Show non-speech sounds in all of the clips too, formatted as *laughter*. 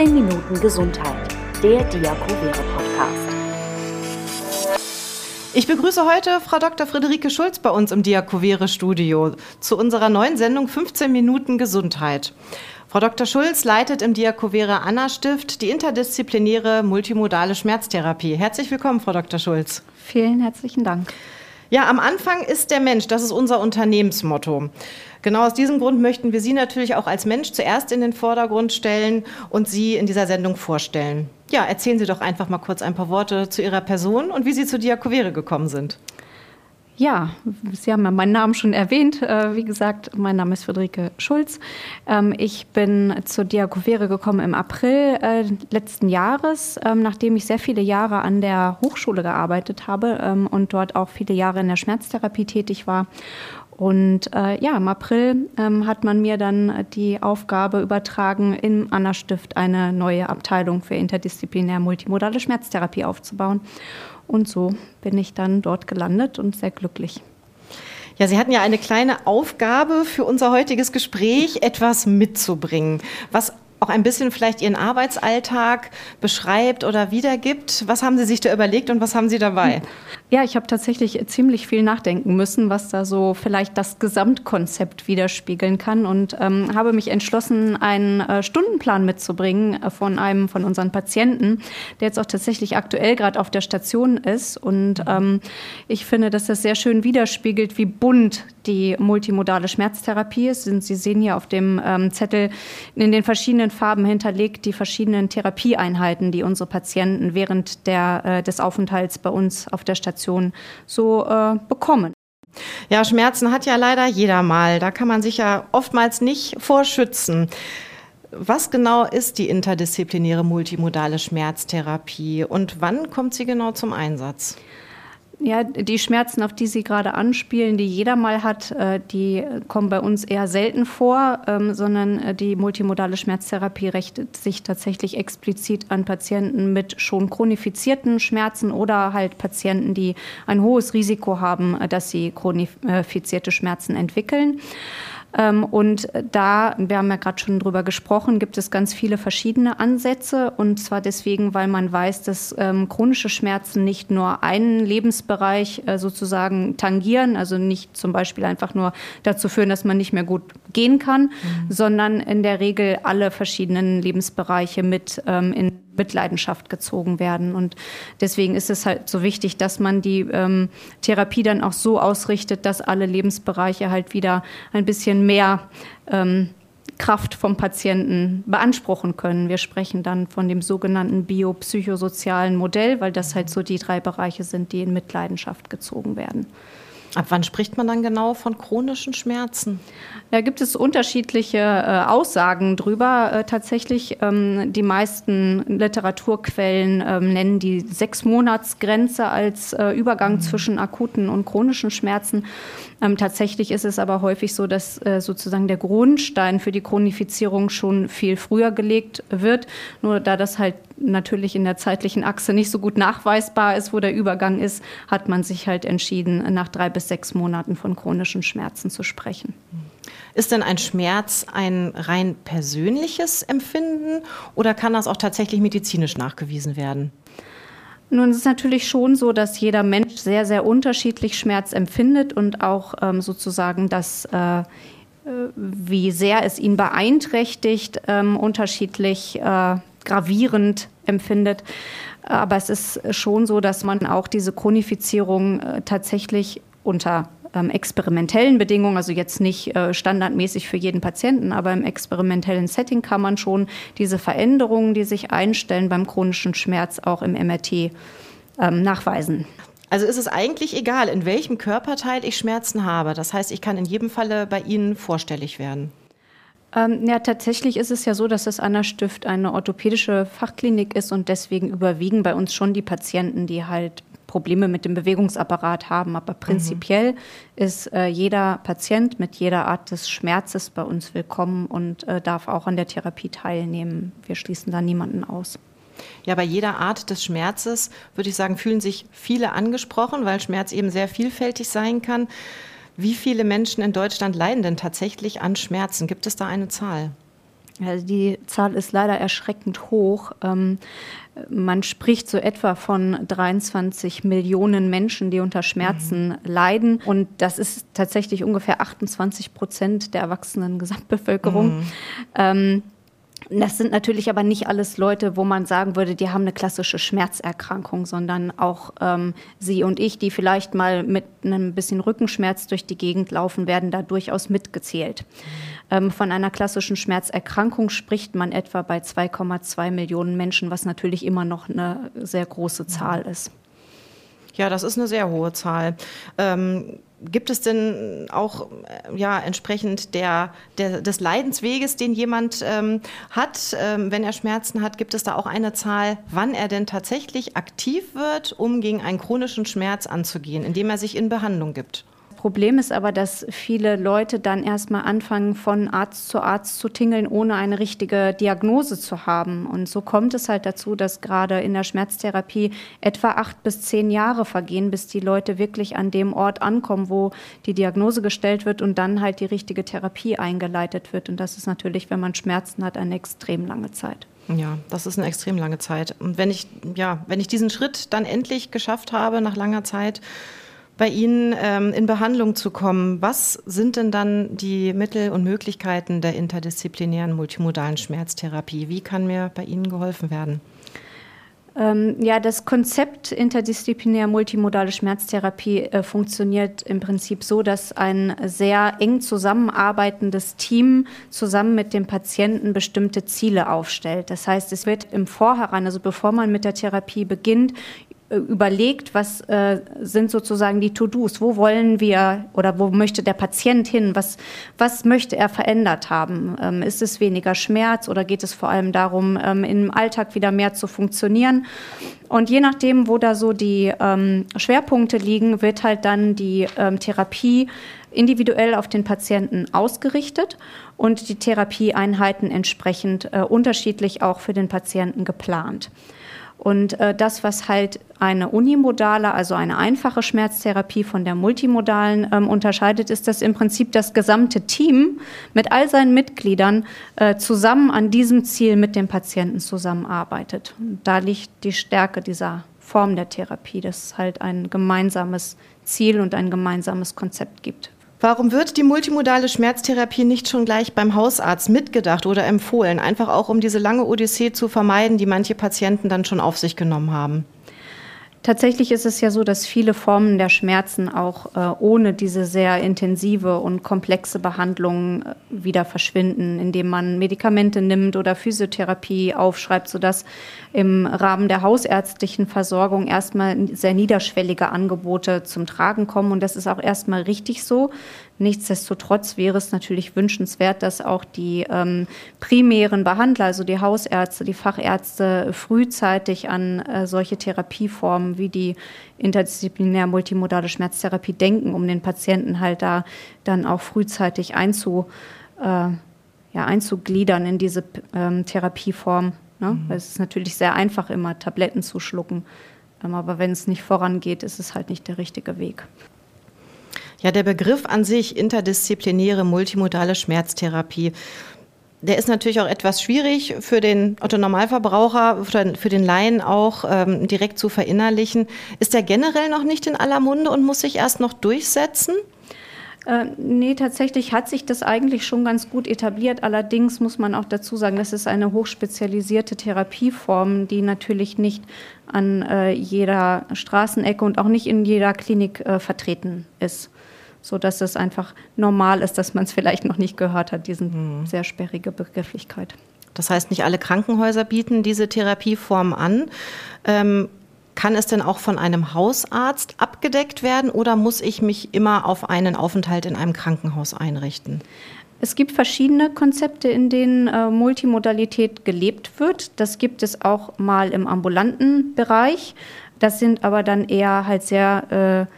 15 Minuten Gesundheit, der Diakovere Podcast. Ich begrüße heute Frau Dr. Friederike Schulz bei uns im Diakovere Studio zu unserer neuen Sendung 15 Minuten Gesundheit. Frau Dr. Schulz leitet im Diakovere Anna Stift die interdisziplinäre multimodale Schmerztherapie. Herzlich willkommen, Frau Dr. Schulz. Vielen herzlichen Dank. Ja, am Anfang ist der Mensch, das ist unser Unternehmensmotto. Genau aus diesem Grund möchten wir Sie natürlich auch als Mensch zuerst in den Vordergrund stellen und Sie in dieser Sendung vorstellen. Ja, erzählen Sie doch einfach mal kurz ein paar Worte zu Ihrer Person und wie Sie zu Diakovere gekommen sind. Ja, Sie haben ja meinen Namen schon erwähnt. Äh, wie gesagt, mein Name ist Friederike Schulz. Ähm, ich bin zur Diakovere gekommen im April äh, letzten Jahres, ähm, nachdem ich sehr viele Jahre an der Hochschule gearbeitet habe ähm, und dort auch viele Jahre in der Schmerztherapie tätig war. Und äh, ja, im April ähm, hat man mir dann die Aufgabe übertragen, im Anna-Stift eine neue Abteilung für interdisziplinär multimodale Schmerztherapie aufzubauen. Und so bin ich dann dort gelandet und sehr glücklich. Ja, Sie hatten ja eine kleine Aufgabe für unser heutiges Gespräch, etwas mitzubringen, was auch ein bisschen vielleicht Ihren Arbeitsalltag beschreibt oder wiedergibt. Was haben Sie sich da überlegt und was haben Sie dabei? Ja, ich habe tatsächlich ziemlich viel nachdenken müssen, was da so vielleicht das Gesamtkonzept widerspiegeln kann und ähm, habe mich entschlossen, einen äh, Stundenplan mitzubringen äh, von einem von unseren Patienten, der jetzt auch tatsächlich aktuell gerade auf der Station ist. Und ähm, ich finde, dass das sehr schön widerspiegelt, wie bunt die multimodale Schmerztherapie ist. Sie sehen hier auf dem ähm, Zettel in den verschiedenen Farben hinterlegt die verschiedenen Therapieeinheiten, die unsere Patienten während der, äh, des Aufenthalts bei uns auf der Station Situation so äh, bekommen. Ja, Schmerzen hat ja leider jeder mal. Da kann man sich ja oftmals nicht vorschützen. Was genau ist die interdisziplinäre multimodale Schmerztherapie und wann kommt sie genau zum Einsatz? Ja, die Schmerzen, auf die Sie gerade anspielen, die jeder mal hat, äh, die kommen bei uns eher selten vor, ähm, sondern äh, die multimodale Schmerztherapie richtet sich tatsächlich explizit an Patienten mit schon chronifizierten Schmerzen oder halt Patienten, die ein hohes Risiko haben, äh, dass sie chronifizierte Schmerzen entwickeln. Ähm, und da, wir haben ja gerade schon drüber gesprochen, gibt es ganz viele verschiedene Ansätze. Und zwar deswegen, weil man weiß, dass ähm, chronische Schmerzen nicht nur einen Lebensbereich äh, sozusagen tangieren, also nicht zum Beispiel einfach nur dazu führen, dass man nicht mehr gut gehen kann, mhm. sondern in der Regel alle verschiedenen Lebensbereiche mit ähm, in Mitleidenschaft gezogen werden. Und deswegen ist es halt so wichtig, dass man die ähm, Therapie dann auch so ausrichtet, dass alle Lebensbereiche halt wieder ein bisschen mehr ähm, Kraft vom Patienten beanspruchen können. Wir sprechen dann von dem sogenannten biopsychosozialen Modell, weil das halt so die drei Bereiche sind, die in Mitleidenschaft gezogen werden. Ab wann spricht man dann genau von chronischen Schmerzen? Da gibt es unterschiedliche äh, Aussagen drüber. Äh, tatsächlich, ähm, die meisten Literaturquellen ähm, nennen die Sechsmonatsgrenze als äh, Übergang mhm. zwischen akuten und chronischen Schmerzen. Ähm, tatsächlich ist es aber häufig so, dass äh, sozusagen der Grundstein für die Chronifizierung schon viel früher gelegt wird. Nur da das halt natürlich in der zeitlichen Achse nicht so gut nachweisbar ist, wo der Übergang ist, hat man sich halt entschieden, nach drei bis sechs Monaten von chronischen Schmerzen zu sprechen. Ist denn ein Schmerz ein rein persönliches Empfinden oder kann das auch tatsächlich medizinisch nachgewiesen werden? Nun es ist natürlich schon so, dass jeder Mensch sehr, sehr unterschiedlich Schmerz empfindet und auch ähm, sozusagen das, äh, äh wie sehr es ihn beeinträchtigt, ähm, unterschiedlich äh, gravierend empfindet. Aber es ist schon so, dass man auch diese Chronifizierung äh, tatsächlich unter ähm, experimentellen Bedingungen, also jetzt nicht äh, standardmäßig für jeden Patienten, aber im experimentellen Setting kann man schon diese Veränderungen, die sich einstellen beim chronischen Schmerz, auch im MRT ähm, nachweisen. Also ist es eigentlich egal, in welchem Körperteil ich Schmerzen habe. Das heißt, ich kann in jedem Falle bei Ihnen vorstellig werden. Ähm, ja, tatsächlich ist es ja so, dass das Anna Stift eine orthopädische Fachklinik ist und deswegen überwiegen bei uns schon die Patienten, die halt Probleme mit dem Bewegungsapparat haben. Aber prinzipiell mhm. ist äh, jeder Patient mit jeder Art des Schmerzes bei uns willkommen und äh, darf auch an der Therapie teilnehmen. Wir schließen da niemanden aus. Ja, bei jeder Art des Schmerzes würde ich sagen, fühlen sich viele angesprochen, weil Schmerz eben sehr vielfältig sein kann. Wie viele Menschen in Deutschland leiden denn tatsächlich an Schmerzen? Gibt es da eine Zahl? Also die Zahl ist leider erschreckend hoch. Ähm, man spricht so etwa von 23 Millionen Menschen, die unter Schmerzen mhm. leiden. Und das ist tatsächlich ungefähr 28 Prozent der erwachsenen Gesamtbevölkerung. Mhm. Ähm, das sind natürlich aber nicht alles Leute, wo man sagen würde, die haben eine klassische Schmerzerkrankung, sondern auch ähm, Sie und ich, die vielleicht mal mit einem bisschen Rückenschmerz durch die Gegend laufen, werden da durchaus mitgezählt. Ähm, von einer klassischen Schmerzerkrankung spricht man etwa bei 2,2 Millionen Menschen, was natürlich immer noch eine sehr große Zahl ist. Ja, das ist eine sehr hohe Zahl. Ähm, gibt es denn auch äh, ja, entsprechend der, der, des Leidensweges, den jemand ähm, hat, ähm, wenn er Schmerzen hat, gibt es da auch eine Zahl, wann er denn tatsächlich aktiv wird, um gegen einen chronischen Schmerz anzugehen, indem er sich in Behandlung gibt? Problem ist aber, dass viele Leute dann erstmal anfangen, von Arzt zu Arzt zu tingeln, ohne eine richtige Diagnose zu haben. Und so kommt es halt dazu, dass gerade in der Schmerztherapie etwa acht bis zehn Jahre vergehen, bis die Leute wirklich an dem Ort ankommen, wo die Diagnose gestellt wird und dann halt die richtige Therapie eingeleitet wird. Und das ist natürlich, wenn man Schmerzen hat, eine extrem lange Zeit. Ja, das ist eine extrem lange Zeit. Und wenn ich, ja, wenn ich diesen Schritt dann endlich geschafft habe, nach langer Zeit, bei Ihnen ähm, in Behandlung zu kommen. Was sind denn dann die Mittel und Möglichkeiten der interdisziplinären multimodalen Schmerztherapie? Wie kann mir bei Ihnen geholfen werden? Ähm, ja, das Konzept interdisziplinär multimodale Schmerztherapie äh, funktioniert im Prinzip so, dass ein sehr eng zusammenarbeitendes Team zusammen mit dem Patienten bestimmte Ziele aufstellt. Das heißt, es wird im Vorhinein, also bevor man mit der Therapie beginnt, überlegt, was äh, sind sozusagen die To-Dos, wo wollen wir oder wo möchte der Patient hin, was, was möchte er verändert haben. Ähm, ist es weniger Schmerz oder geht es vor allem darum, ähm, im Alltag wieder mehr zu funktionieren? Und je nachdem, wo da so die ähm, Schwerpunkte liegen, wird halt dann die ähm, Therapie individuell auf den Patienten ausgerichtet und die Therapieeinheiten entsprechend äh, unterschiedlich auch für den Patienten geplant. Und äh, das, was halt eine unimodale, also eine einfache Schmerztherapie von der multimodalen ähm, unterscheidet, ist, dass im Prinzip das gesamte Team mit all seinen Mitgliedern äh, zusammen an diesem Ziel mit dem Patienten zusammenarbeitet. Und da liegt die Stärke dieser Form der Therapie, dass es halt ein gemeinsames Ziel und ein gemeinsames Konzept gibt. Warum wird die multimodale Schmerztherapie nicht schon gleich beim Hausarzt mitgedacht oder empfohlen? Einfach auch, um diese lange Odyssee zu vermeiden, die manche Patienten dann schon auf sich genommen haben. Tatsächlich ist es ja so, dass viele Formen der Schmerzen auch äh, ohne diese sehr intensive und komplexe Behandlung äh, wieder verschwinden, indem man Medikamente nimmt oder Physiotherapie aufschreibt, sodass im Rahmen der hausärztlichen Versorgung erstmal sehr niederschwellige Angebote zum Tragen kommen. Und das ist auch erstmal richtig so. Nichtsdestotrotz wäre es natürlich wünschenswert, dass auch die ähm, primären Behandler, also die Hausärzte, die Fachärzte, frühzeitig an äh, solche Therapieformen wie die interdisziplinär multimodale Schmerztherapie denken, um den Patienten halt da dann auch frühzeitig einzu, äh, ja, einzugliedern in diese ähm, Therapieform. Ne? Mhm. Weil es ist natürlich sehr einfach, immer Tabletten zu schlucken. Ähm, aber wenn es nicht vorangeht, ist es halt nicht der richtige Weg. Ja, der Begriff an sich, interdisziplinäre multimodale Schmerztherapie, der ist natürlich auch etwas schwierig für den Otto-Normalverbraucher, für den Laien auch ähm, direkt zu verinnerlichen. Ist der generell noch nicht in aller Munde und muss sich erst noch durchsetzen? Äh, nee, tatsächlich hat sich das eigentlich schon ganz gut etabliert. Allerdings muss man auch dazu sagen, das ist eine hochspezialisierte Therapieform, die natürlich nicht an äh, jeder Straßenecke und auch nicht in jeder Klinik äh, vertreten ist so dass es einfach normal ist, dass man es vielleicht noch nicht gehört hat, diese mhm. sehr sperrige Begrifflichkeit. Das heißt, nicht alle Krankenhäuser bieten diese Therapieform an. Ähm, kann es denn auch von einem Hausarzt abgedeckt werden oder muss ich mich immer auf einen Aufenthalt in einem Krankenhaus einrichten? Es gibt verschiedene Konzepte, in denen äh, Multimodalität gelebt wird. Das gibt es auch mal im ambulanten Bereich. Das sind aber dann eher halt sehr äh,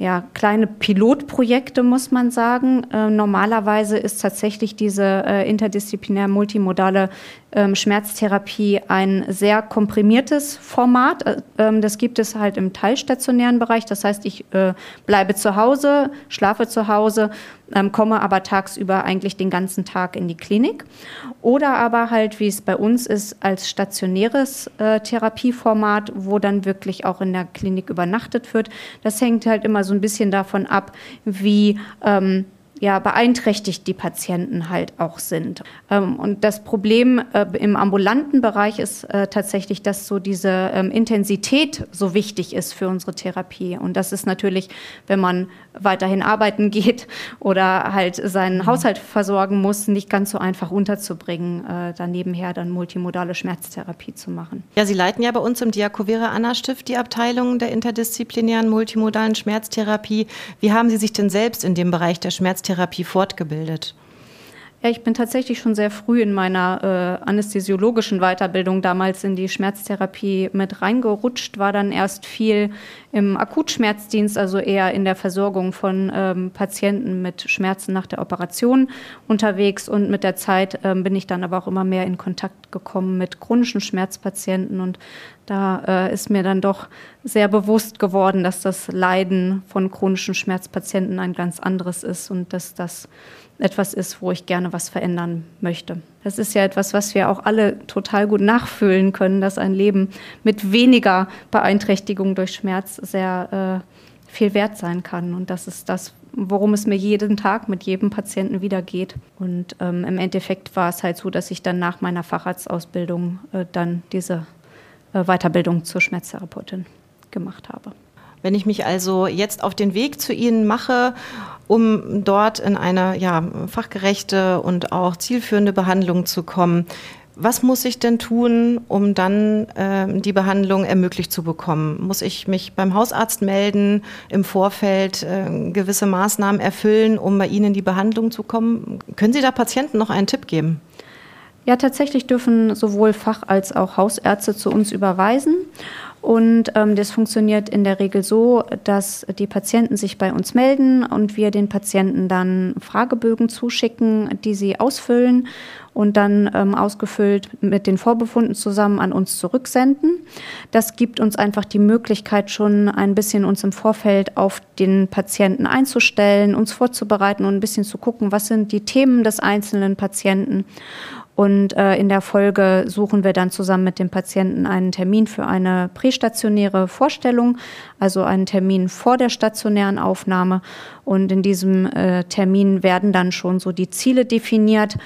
ja, kleine Pilotprojekte, muss man sagen. Äh, normalerweise ist tatsächlich diese äh, interdisziplinär multimodale ähm, Schmerztherapie ein sehr komprimiertes Format. Äh, ähm, das gibt es halt im teilstationären Bereich. Das heißt, ich äh, bleibe zu Hause, schlafe zu Hause ähm, komme aber tagsüber eigentlich den ganzen Tag in die Klinik. Oder aber halt, wie es bei uns ist, als stationäres äh, Therapieformat, wo dann wirklich auch in der Klinik übernachtet wird. Das hängt halt immer so ein bisschen davon ab, wie ähm, ja, beeinträchtigt die Patienten halt auch sind. Ähm, und das Problem äh, im ambulanten Bereich ist äh, tatsächlich, dass so diese ähm, Intensität so wichtig ist für unsere Therapie. Und das ist natürlich, wenn man weiterhin arbeiten *laughs* geht oder halt seinen mhm. Haushalt versorgen muss, nicht ganz so einfach unterzubringen, äh, dann nebenher dann multimodale Schmerztherapie zu machen. Ja, Sie leiten ja bei uns im Diakovere Anna Stift die Abteilung der interdisziplinären multimodalen Schmerztherapie. Wie haben Sie sich denn selbst in dem Bereich der Schmerztherapie Schmerztherapie fortgebildet? Ja, ich bin tatsächlich schon sehr früh in meiner äh, anästhesiologischen Weiterbildung damals in die Schmerztherapie mit reingerutscht, war dann erst viel im Akutschmerzdienst, also eher in der Versorgung von ähm, Patienten mit Schmerzen nach der Operation unterwegs. Und mit der Zeit ähm, bin ich dann aber auch immer mehr in Kontakt gekommen mit chronischen Schmerzpatienten. Und da äh, ist mir dann doch sehr bewusst geworden, dass das Leiden von chronischen Schmerzpatienten ein ganz anderes ist und dass das etwas ist, wo ich gerne was verändern möchte. Das ist ja etwas, was wir auch alle total gut nachfühlen können, dass ein Leben mit weniger Beeinträchtigung durch Schmerz sehr äh, viel wert sein kann. Und das ist das, worum es mir jeden Tag mit jedem Patienten wieder geht. Und ähm, im Endeffekt war es halt so, dass ich dann nach meiner Facharztausbildung äh, dann diese äh, Weiterbildung zur Schmerztherapeutin gemacht habe. Wenn ich mich also jetzt auf den Weg zu Ihnen mache, um dort in eine ja, fachgerechte und auch zielführende Behandlung zu kommen, was muss ich denn tun, um dann äh, die Behandlung ermöglicht zu bekommen? Muss ich mich beim Hausarzt melden, im Vorfeld äh, gewisse Maßnahmen erfüllen, um bei Ihnen in die Behandlung zu kommen? Können Sie da Patienten noch einen Tipp geben? Ja, tatsächlich dürfen sowohl Fach- als auch Hausärzte zu uns überweisen. Und ähm, das funktioniert in der Regel so, dass die Patienten sich bei uns melden und wir den Patienten dann Fragebögen zuschicken, die sie ausfüllen und dann ähm, ausgefüllt mit den Vorbefunden zusammen an uns zurücksenden. Das gibt uns einfach die Möglichkeit, schon ein bisschen uns im Vorfeld auf den Patienten einzustellen, uns vorzubereiten und ein bisschen zu gucken, was sind die Themen des einzelnen Patienten. Und äh, in der Folge suchen wir dann zusammen mit dem Patienten einen Termin für eine prästationäre Vorstellung, also einen Termin vor der stationären Aufnahme. Und in diesem äh, Termin werden dann schon so die Ziele definiert,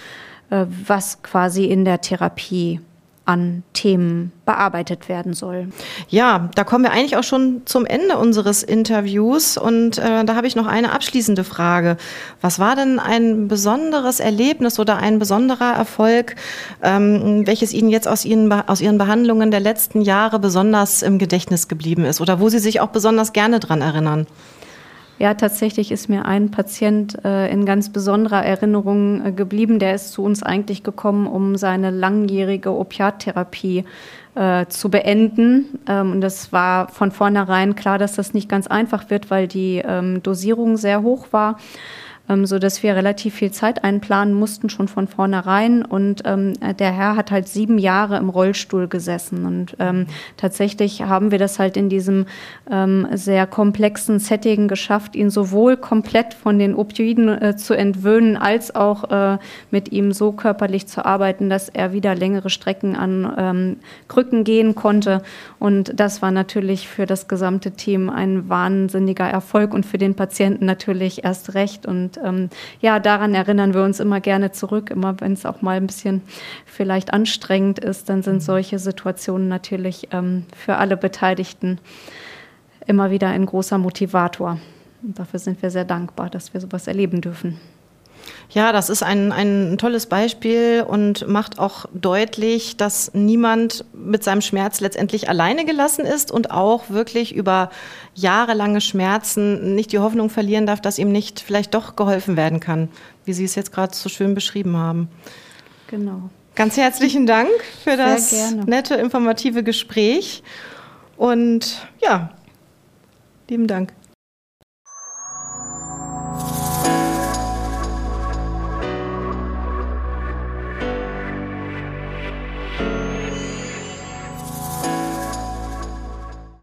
was quasi in der Therapie an Themen bearbeitet werden soll. Ja, da kommen wir eigentlich auch schon zum Ende unseres Interviews und äh, da habe ich noch eine abschließende Frage. Was war denn ein besonderes Erlebnis oder ein besonderer Erfolg, ähm, welches Ihnen jetzt aus Ihren, aus Ihren Behandlungen der letzten Jahre besonders im Gedächtnis geblieben ist oder wo Sie sich auch besonders gerne dran erinnern? Ja, tatsächlich ist mir ein Patient äh, in ganz besonderer Erinnerung äh, geblieben. Der ist zu uns eigentlich gekommen, um seine langjährige Opiattherapie äh, zu beenden. Ähm, und das war von vornherein klar, dass das nicht ganz einfach wird, weil die ähm, Dosierung sehr hoch war ähm, so dass wir relativ viel Zeit einplanen mussten schon von vornherein. Und ähm, der Herr hat halt sieben Jahre im Rollstuhl gesessen und ähm, tatsächlich haben wir das halt in diesem ähm, sehr komplexen Setting geschafft, ihn sowohl komplett von den Opioiden äh, zu entwöhnen, als auch äh, mit ihm so körperlich zu arbeiten, dass er wieder längere Strecken an ähm, Krücken gehen konnte. Und das war natürlich für das gesamte Team ein wahnsinniger Erfolg und für den Patienten natürlich erst recht. Und ähm, ja, daran erinnern wir uns immer gerne zurück, immer wenn es auch mal ein bisschen vielleicht anstrengend ist, dann sind solche Situationen natürlich ähm, für alle Beteiligten immer wieder ein großer Motivator. Und dafür sind wir sehr dankbar, dass wir sowas erleben dürfen. Ja, das ist ein, ein tolles Beispiel und macht auch deutlich, dass niemand mit seinem Schmerz letztendlich alleine gelassen ist und auch wirklich über jahrelange Schmerzen nicht die Hoffnung verlieren darf, dass ihm nicht vielleicht doch geholfen werden kann, wie Sie es jetzt gerade so schön beschrieben haben. Genau. Ganz herzlichen Dank für das nette, informative Gespräch und ja, lieben Dank.